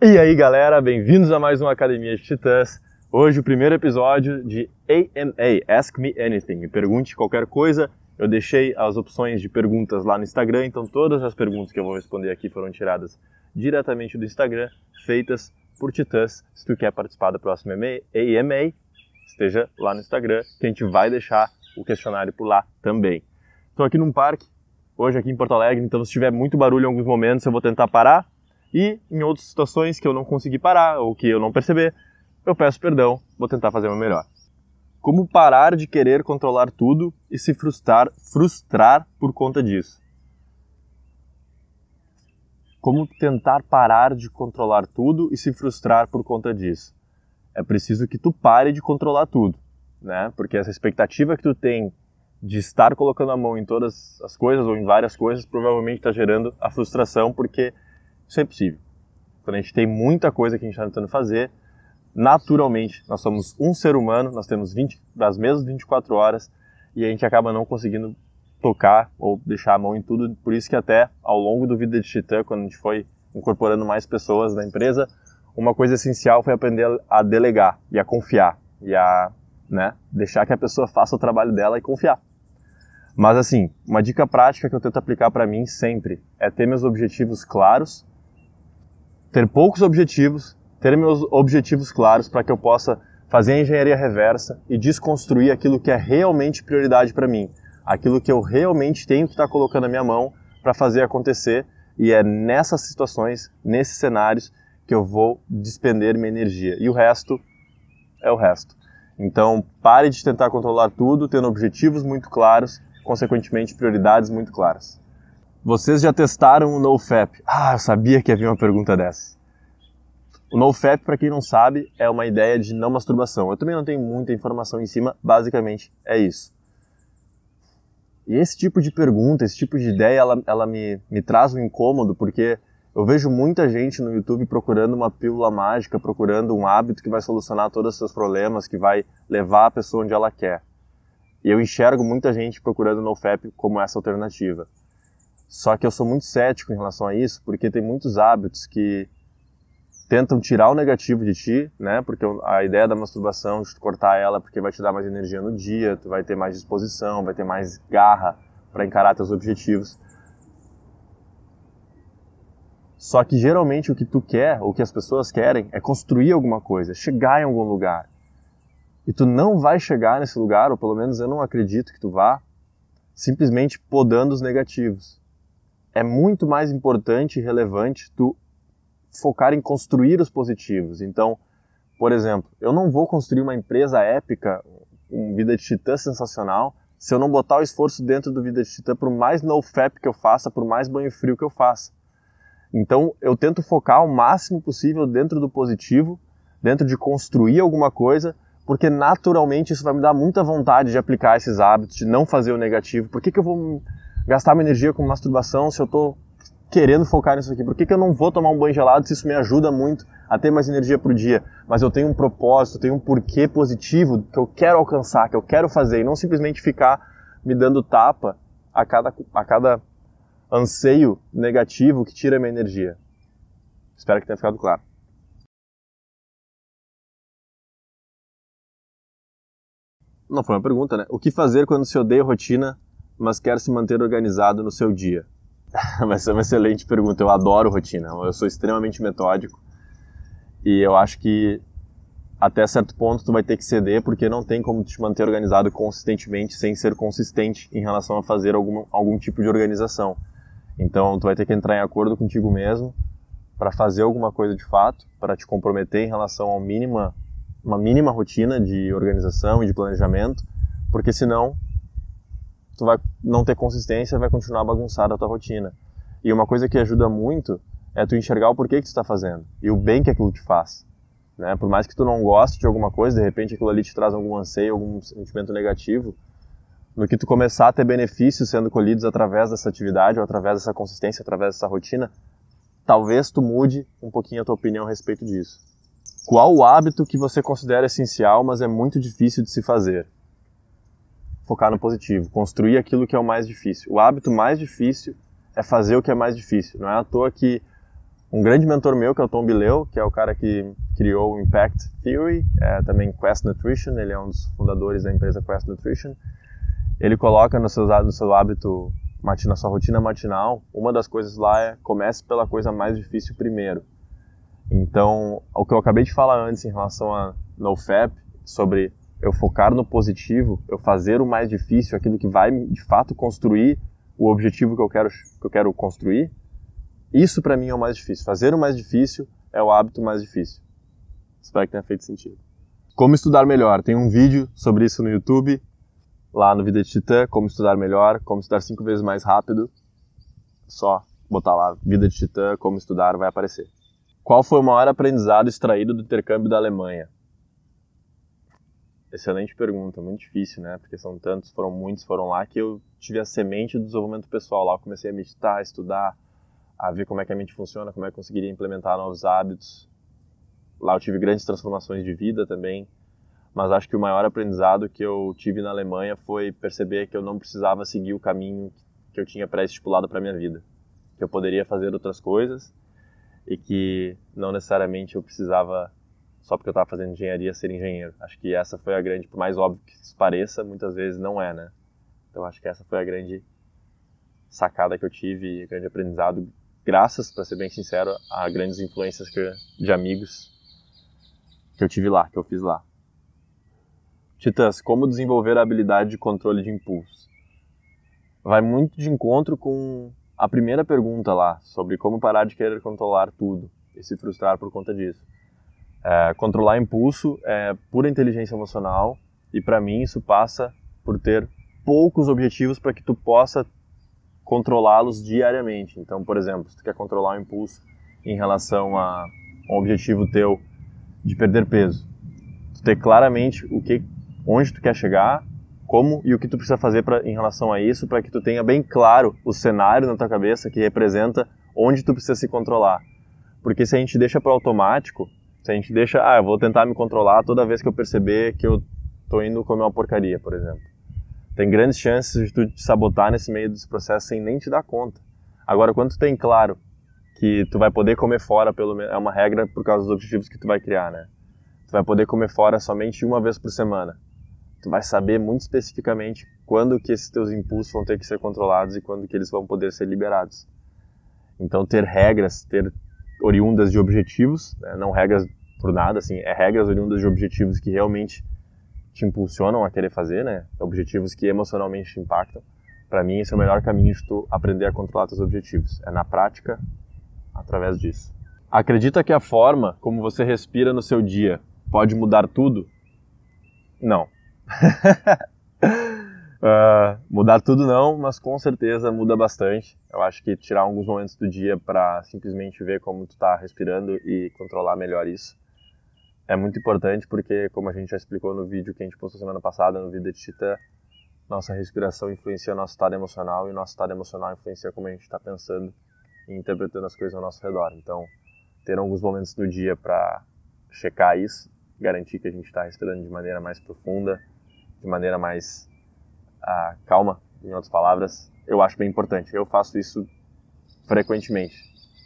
E aí galera, bem-vindos a mais uma Academia de Titãs. Hoje o primeiro episódio de AMA, Ask Me Anything, me pergunte qualquer coisa. Eu deixei as opções de perguntas lá no Instagram, então todas as perguntas que eu vou responder aqui foram tiradas diretamente do Instagram, feitas por Titãs. Se tu quer participar da próxima AMA, esteja lá no Instagram, que a gente vai deixar o questionário por lá também. Estou aqui num parque, hoje aqui em Porto Alegre, então se tiver muito barulho em alguns momentos eu vou tentar parar e em outras situações que eu não consegui parar ou que eu não perceber, eu peço perdão, vou tentar fazer o meu melhor. Como parar de querer controlar tudo e se frustrar, frustrar por conta disso? Como tentar parar de controlar tudo e se frustrar por conta disso? É preciso que tu pare de controlar tudo, né? Porque essa expectativa que tu tem de estar colocando a mão em todas as coisas ou em várias coisas provavelmente está gerando a frustração porque isso é impossível. Quando a gente tem muita coisa que a gente está tentando fazer, naturalmente, nós somos um ser humano, nós temos 20, das mesmas 24 horas e a gente acaba não conseguindo tocar ou deixar a mão em tudo. Por isso que até ao longo do Vida de Titã, quando a gente foi incorporando mais pessoas na empresa, uma coisa essencial foi aprender a delegar e a confiar e a né, deixar que a pessoa faça o trabalho dela e confiar. Mas assim, uma dica prática que eu tento aplicar para mim sempre é ter meus objetivos claros ter poucos objetivos, ter meus objetivos claros para que eu possa fazer a engenharia reversa e desconstruir aquilo que é realmente prioridade para mim, aquilo que eu realmente tenho que estar tá colocando na minha mão para fazer acontecer e é nessas situações, nesses cenários que eu vou despender minha energia e o resto é o resto. Então, pare de tentar controlar tudo, tendo objetivos muito claros, consequentemente prioridades muito claras. Vocês já testaram o NoFap? Ah, eu sabia que havia uma pergunta dessa. O NoFap, para quem não sabe, é uma ideia de não masturbação. Eu também não tenho muita informação em cima, basicamente é isso. E esse tipo de pergunta, esse tipo de ideia, ela, ela me, me traz um incômodo, porque eu vejo muita gente no YouTube procurando uma pílula mágica, procurando um hábito que vai solucionar todos os seus problemas, que vai levar a pessoa onde ela quer. E eu enxergo muita gente procurando o NoFap como essa alternativa. Só que eu sou muito cético em relação a isso, porque tem muitos hábitos que tentam tirar o negativo de ti, né? Porque a ideia da masturbação, de cortar ela, porque vai te dar mais energia no dia, tu vai ter mais disposição, vai ter mais garra para encarar teus objetivos. Só que geralmente o que tu quer, o que as pessoas querem, é construir alguma coisa, chegar em algum lugar. E tu não vai chegar nesse lugar, ou pelo menos eu não acredito que tu vá, simplesmente podando os negativos é muito mais importante e relevante tu focar em construir os positivos. Então, por exemplo, eu não vou construir uma empresa épica, um Vida de Titã sensacional, se eu não botar o esforço dentro do Vida de Titã, por mais no-fap que eu faça, por mais banho frio que eu faça. Então, eu tento focar o máximo possível dentro do positivo, dentro de construir alguma coisa, porque naturalmente isso vai me dar muita vontade de aplicar esses hábitos, de não fazer o negativo. Por que, que eu vou gastar minha energia com masturbação se eu tô querendo focar nisso aqui? Por que, que eu não vou tomar um banho gelado se isso me ajuda muito a ter mais energia pro dia? Mas eu tenho um propósito, tenho um porquê positivo que eu quero alcançar, que eu quero fazer, e não simplesmente ficar me dando tapa a cada, a cada anseio negativo que tira minha energia. Espero que tenha ficado claro. Não foi uma pergunta, né? O que fazer quando se odeia rotina mas quer se manter organizado no seu dia? Vai ser uma excelente pergunta. Eu adoro rotina. Eu sou extremamente metódico e eu acho que até certo ponto tu vai ter que ceder porque não tem como te manter organizado consistentemente sem ser consistente em relação a fazer algum, algum tipo de organização. Então tu vai ter que entrar em acordo contigo mesmo para fazer alguma coisa de fato, para te comprometer em relação a mínima, uma mínima rotina de organização e de planejamento, porque senão tu vai não ter consistência vai continuar bagunçada a tua rotina. E uma coisa que ajuda muito é tu enxergar o porquê que tu está fazendo e o bem que aquilo te faz. Né? Por mais que tu não goste de alguma coisa, de repente aquilo ali te traz algum anseio, algum sentimento negativo, no que tu começar a ter benefícios sendo colhidos através dessa atividade ou através dessa consistência, através dessa rotina, talvez tu mude um pouquinho a tua opinião a respeito disso. Qual o hábito que você considera essencial, mas é muito difícil de se fazer? Focar no positivo, construir aquilo que é o mais difícil. O hábito mais difícil é fazer o que é mais difícil. Não é à toa que Um grande mentor meu, que é o Tom Bileu, que é o cara que criou o Impact Theory, é, também Quest Nutrition, ele é um dos fundadores da empresa Quest Nutrition. Ele coloca no seu, no seu hábito, na sua rotina matinal, uma das coisas lá é comece pela coisa mais difícil primeiro. Então, o que eu acabei de falar antes em relação a NoFap, sobre eu focar no positivo, eu fazer o mais difícil, aquilo que vai de fato construir o objetivo que eu quero, que eu quero construir, isso para mim é o mais difícil. Fazer o mais difícil é o hábito mais difícil. Espero que tenha feito sentido. Como estudar melhor? Tem um vídeo sobre isso no YouTube, lá no Vida de Titã, como estudar melhor, como estudar cinco vezes mais rápido. Só botar lá, Vida de Titã, como estudar, vai aparecer. Qual foi o maior aprendizado extraído do intercâmbio da Alemanha? Excelente pergunta, muito difícil, né? Porque são tantos, foram muitos, foram lá que eu tive a semente do desenvolvimento pessoal. Lá eu comecei a meditar, a estudar, a ver como é que a mente funciona, como é que eu conseguiria implementar novos hábitos. Lá eu tive grandes transformações de vida também, mas acho que o maior aprendizado que eu tive na Alemanha foi perceber que eu não precisava seguir o caminho que eu tinha pré-estipulado para minha vida, que eu poderia fazer outras coisas e que não necessariamente eu precisava só porque eu estava fazendo engenharia ser engenheiro. Acho que essa foi a grande, por mais óbvio que isso pareça, muitas vezes não é, né? Então acho que essa foi a grande sacada que eu tive, grande aprendizado, graças, para ser bem sincero, a grandes influências que, de amigos que eu tive lá, que eu fiz lá. Titãs, como desenvolver a habilidade de controle de impulso? Vai muito de encontro com a primeira pergunta lá, sobre como parar de querer controlar tudo e se frustrar por conta disso. É, controlar impulso é pura inteligência emocional e para mim isso passa por ter poucos objetivos para que tu possa controlá-los diariamente. Então, por exemplo, se tu quer controlar o impulso em relação a um objetivo teu de perder peso, tu ter claramente o que, onde tu quer chegar, como e o que tu precisa fazer pra, em relação a isso, para que tu tenha bem claro o cenário na tua cabeça que representa onde tu precisa se controlar. Porque se a gente deixa para automático, se a gente deixa, ah, eu vou tentar me controlar toda vez que eu perceber que eu tô indo comer uma porcaria, por exemplo. Tem grandes chances de tu te sabotar nesse meio desse processo sem nem te dar conta. Agora, quando tu tem claro que tu vai poder comer fora, pelo é uma regra por causa dos objetivos que tu vai criar, né? Tu vai poder comer fora somente uma vez por semana. Tu vai saber muito especificamente quando que esses teus impulsos vão ter que ser controlados e quando que eles vão poder ser liberados. Então, ter regras, ter oriundas de objetivos, né? não regras por nada, assim, é regras oriundas de objetivos que realmente te impulsionam a querer fazer, né? Objetivos que emocionalmente te impactam. Para mim, esse é o melhor caminho de tu aprender a controlar teus objetivos. É na prática, através disso. Acredita que a forma como você respira no seu dia pode mudar tudo? Não. uh, mudar tudo não, mas com certeza muda bastante. Eu acho que tirar alguns momentos do dia para simplesmente ver como tu tá respirando e controlar melhor isso é muito importante porque, como a gente já explicou no vídeo que a gente postou semana passada, no Vida de Titã, nossa respiração influencia nosso estado emocional e nosso estado emocional influencia como a gente está pensando e interpretando as coisas ao nosso redor. Então, ter alguns momentos do dia para checar isso, garantir que a gente está respirando de maneira mais profunda, de maneira mais ah, calma, em outras palavras, eu acho bem importante. Eu faço isso frequentemente,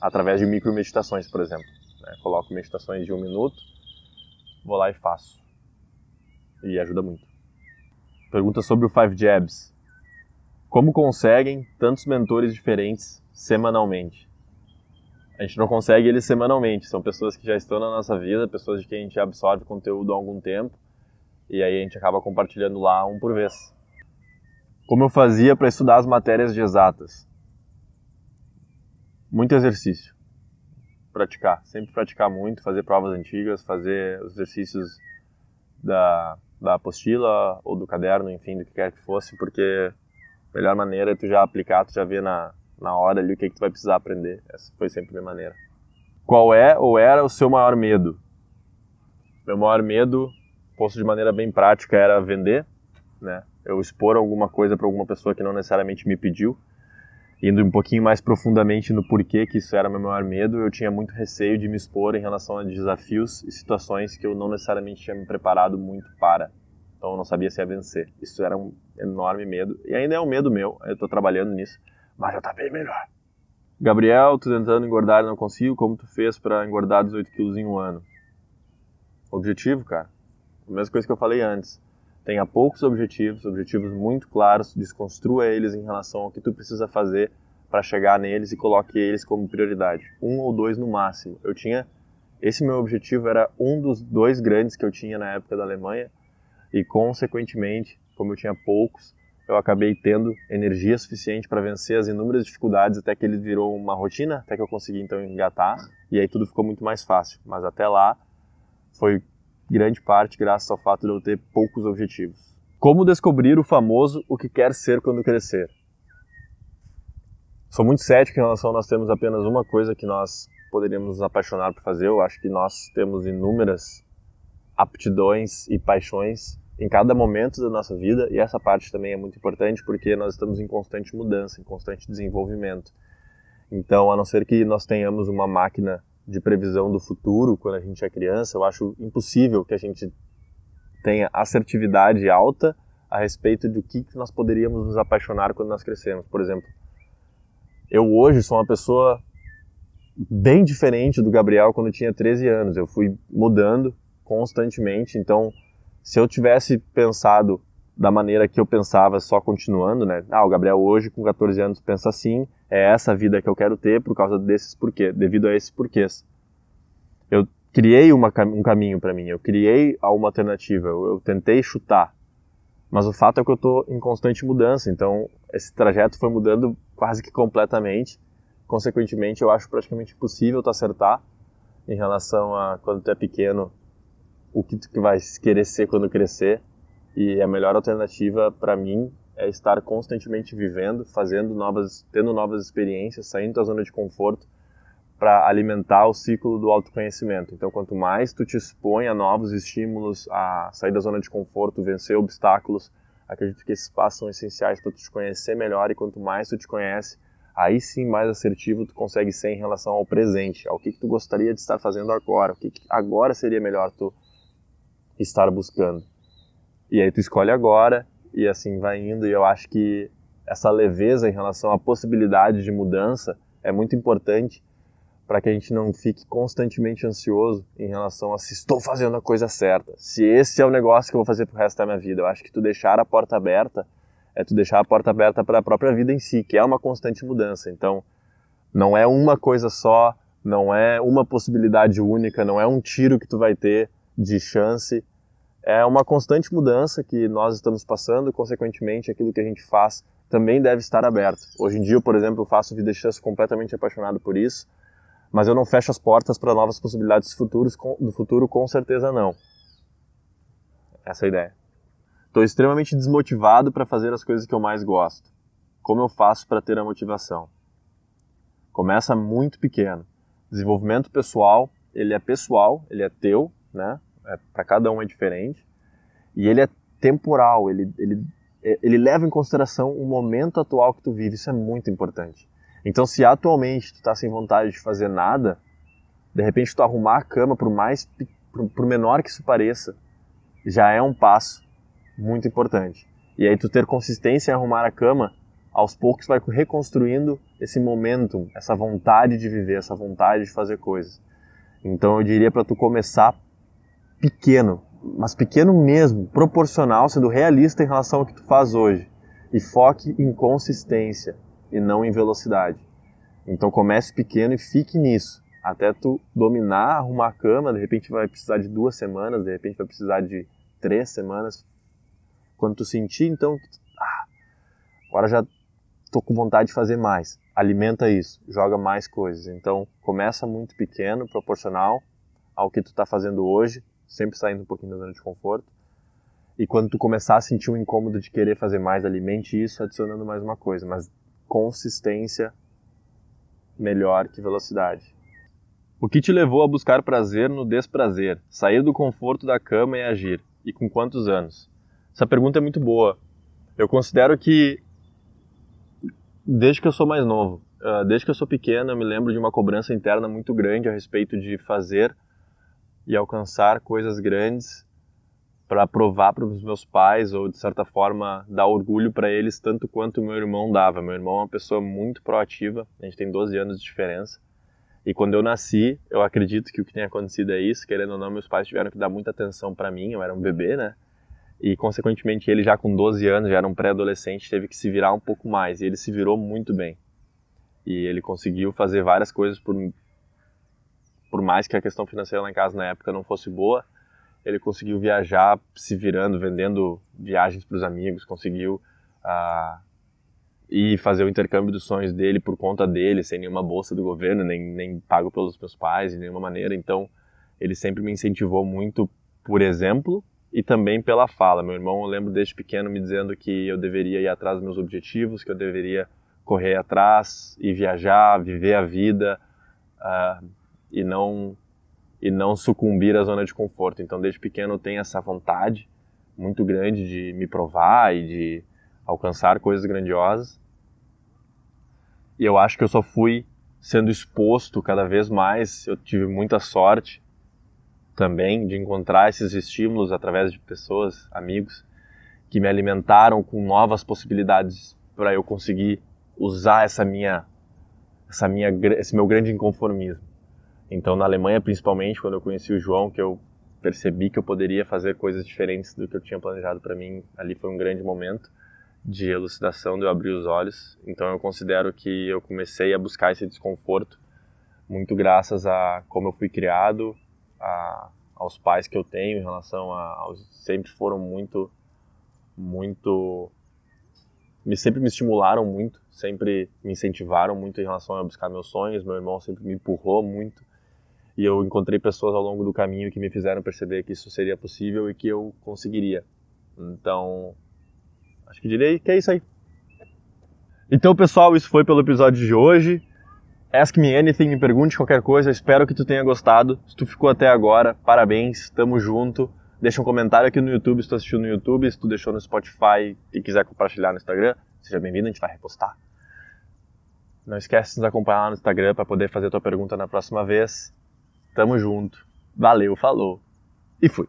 através de micro meditações, por exemplo. Né? Coloco meditações de um minuto vou lá e faço. E ajuda muito. Pergunta sobre o Five Jabs. Como conseguem tantos mentores diferentes semanalmente? A gente não consegue eles semanalmente, são pessoas que já estão na nossa vida, pessoas de quem a gente absorve conteúdo há algum tempo, e aí a gente acaba compartilhando lá um por vez. Como eu fazia para estudar as matérias de exatas? Muito exercício praticar, sempre praticar muito, fazer provas antigas, fazer os exercícios da, da apostila ou do caderno, enfim, do que quer que fosse, porque a melhor maneira é tu já aplicar, tu já ver na, na hora ali o que, que tu vai precisar aprender. Essa foi sempre a minha maneira. Qual é ou era o seu maior medo? Meu maior medo, posto de maneira bem prática, era vender, né? Eu expor alguma coisa para alguma pessoa que não necessariamente me pediu indo um pouquinho mais profundamente no porquê que isso era meu maior medo, eu tinha muito receio de me expor em relação a desafios e situações que eu não necessariamente tinha me preparado muito para. Então eu não sabia se ia vencer. Isso era um enorme medo. E ainda é um medo meu, eu estou trabalhando nisso, mas já está bem melhor. Gabriel, tô tentando engordar e não consigo, como tu fez para engordar 18 quilos em um ano? Objetivo, cara. A mesma coisa que eu falei antes. Tenha poucos objetivos, objetivos muito claros, desconstrua eles em relação ao que tu precisa fazer para chegar neles e coloque eles como prioridade. Um ou dois no máximo. Eu tinha esse meu objetivo era um dos dois grandes que eu tinha na época da Alemanha e consequentemente, como eu tinha poucos, eu acabei tendo energia suficiente para vencer as inúmeras dificuldades até que ele virou uma rotina, até que eu consegui então engatar e aí tudo ficou muito mais fácil. Mas até lá foi grande parte graças ao fato de eu ter poucos objetivos. Como descobrir o famoso o que quer ser quando crescer? Sou muito cético em relação a nós termos apenas uma coisa que nós poderíamos nos apaixonar por fazer. Eu acho que nós temos inúmeras aptidões e paixões em cada momento da nossa vida e essa parte também é muito importante porque nós estamos em constante mudança, em constante desenvolvimento. Então, a não ser que nós tenhamos uma máquina de previsão do futuro quando a gente é criança, eu acho impossível que a gente tenha assertividade alta a respeito do que nós poderíamos nos apaixonar quando nós crescemos. Por exemplo, eu hoje sou uma pessoa bem diferente do Gabriel quando tinha 13 anos. Eu fui mudando constantemente, então se eu tivesse pensado da maneira que eu pensava só continuando, né? Ah, o Gabriel hoje com 14 anos pensa assim, é essa vida que eu quero ter por causa desses porquês, devido a esses porquês. Eu criei uma, um caminho para mim, eu criei uma alternativa, eu, eu tentei chutar, mas o fato é que eu estou em constante mudança, então esse trajeto foi mudando quase que completamente consequentemente, eu acho praticamente impossível tu acertar em relação a quando tu é pequeno o que tu vai querer ser quando crescer. E a melhor alternativa para mim é estar constantemente vivendo, fazendo novas, tendo novas experiências, saindo da zona de conforto para alimentar o ciclo do autoconhecimento. Então, quanto mais tu te expõe a novos estímulos, a sair da zona de conforto, vencer obstáculos, acredito que esses passos são essenciais para tu te conhecer melhor e quanto mais tu te conhece, aí sim mais assertivo tu consegue ser em relação ao presente, ao que, que tu gostaria de estar fazendo agora, o que, que agora seria melhor tu estar buscando. E aí tu escolhe agora e assim vai indo e eu acho que essa leveza em relação à possibilidade de mudança é muito importante para que a gente não fique constantemente ansioso em relação a se estou fazendo a coisa certa, se esse é o negócio que eu vou fazer pro resto da minha vida. Eu acho que tu deixar a porta aberta é tu deixar a porta aberta para a própria vida em si, que é uma constante mudança. Então, não é uma coisa só, não é uma possibilidade única, não é um tiro que tu vai ter de chance. É uma constante mudança que nós estamos passando, consequentemente, aquilo que a gente faz também deve estar aberto. Hoje em dia, por exemplo, eu faço vida chance completamente apaixonado por isso, mas eu não fecho as portas para novas possibilidades futuros, do futuro, com certeza não. Essa é a ideia. Estou extremamente desmotivado para fazer as coisas que eu mais gosto. Como eu faço para ter a motivação? Começa muito pequeno. Desenvolvimento pessoal, ele é pessoal, ele é teu, né? É, para cada um é diferente. E ele é temporal, ele, ele, ele leva em consideração o momento atual que tu vive. Isso é muito importante. Então, se atualmente tu está sem vontade de fazer nada, de repente tu arrumar a cama, por mais por, por menor que isso pareça, já é um passo muito importante. E aí tu ter consistência em arrumar a cama, aos poucos vai reconstruindo esse momentum, essa vontade de viver, essa vontade de fazer coisas. Então eu diria para tu começar pequeno, mas pequeno mesmo, proporcional, sendo realista em relação ao que tu faz hoje. E foque em consistência e não em velocidade. Então comece pequeno e fique nisso. Até tu dominar, arrumar a cama, de repente vai precisar de duas semanas, de repente vai precisar de três semanas, quando tu sentir, então, ah, agora já tô com vontade de fazer mais. Alimenta isso, joga mais coisas. Então, começa muito pequeno, proporcional ao que tu está fazendo hoje, sempre saindo um pouquinho da zona de conforto. E quando tu começar a sentir um incômodo de querer fazer mais, alimente isso adicionando mais uma coisa, mas consistência melhor que velocidade. O que te levou a buscar prazer no desprazer, sair do conforto da cama e agir? E com quantos anos? Essa pergunta é muito boa. Eu considero que desde que eu sou mais novo, ah, desde que eu sou pequeno, eu me lembro de uma cobrança interna muito grande a respeito de fazer e alcançar coisas grandes para provar para os meus pais ou de certa forma dar orgulho para eles tanto quanto meu irmão dava. Meu irmão é uma pessoa muito proativa, a gente tem 12 anos de diferença. E quando eu nasci, eu acredito que o que tem acontecido é isso, querendo ou não, meus pais tiveram que dar muita atenção para mim, eu era um bebê, né? E consequentemente ele já com 12 anos, já era um pré-adolescente, teve que se virar um pouco mais e ele se virou muito bem. E ele conseguiu fazer várias coisas por por mais que a questão financeira lá em casa na época não fosse boa, ele conseguiu viajar se virando, vendendo viagens para os amigos, conseguiu uh, ir fazer o intercâmbio dos sonhos dele por conta dele, sem nenhuma bolsa do governo, nem, nem pago pelos meus pais de nenhuma maneira. Então, ele sempre me incentivou muito por exemplo e também pela fala. Meu irmão, eu lembro desde pequeno me dizendo que eu deveria ir atrás dos meus objetivos, que eu deveria correr atrás e viajar, viver a vida uh, e não e não sucumbir à zona de conforto. Então, desde pequeno eu tenho essa vontade muito grande de me provar e de alcançar coisas grandiosas. E eu acho que eu só fui sendo exposto cada vez mais. Eu tive muita sorte também de encontrar esses estímulos através de pessoas, amigos, que me alimentaram com novas possibilidades para eu conseguir usar essa minha, essa minha, esse meu grande inconformismo. Então, na Alemanha, principalmente, quando eu conheci o João, que eu percebi que eu poderia fazer coisas diferentes do que eu tinha planejado para mim, ali foi um grande momento de elucidação, de eu abrir os olhos. Então, eu considero que eu comecei a buscar esse desconforto muito graças a como eu fui criado, a, aos pais que eu tenho em relação a aos, sempre foram muito muito me sempre me estimularam muito, sempre me incentivaram muito em relação a buscar meus sonhos. Meu irmão sempre me empurrou muito e eu encontrei pessoas ao longo do caminho que me fizeram perceber que isso seria possível e que eu conseguiria. Então, acho que direi que é isso aí. Então, pessoal, isso foi pelo episódio de hoje. Ask me anything, me pergunte qualquer coisa. Espero que tu tenha gostado. Se tu ficou até agora, parabéns, tamo junto. Deixa um comentário aqui no YouTube se tu assistiu no YouTube, se tu deixou no Spotify e quiser compartilhar no Instagram, seja bem-vindo, a gente vai repostar. Não esquece de nos acompanhar lá no Instagram para poder fazer tua pergunta na próxima vez. Tamo junto. Valeu, falou e fui.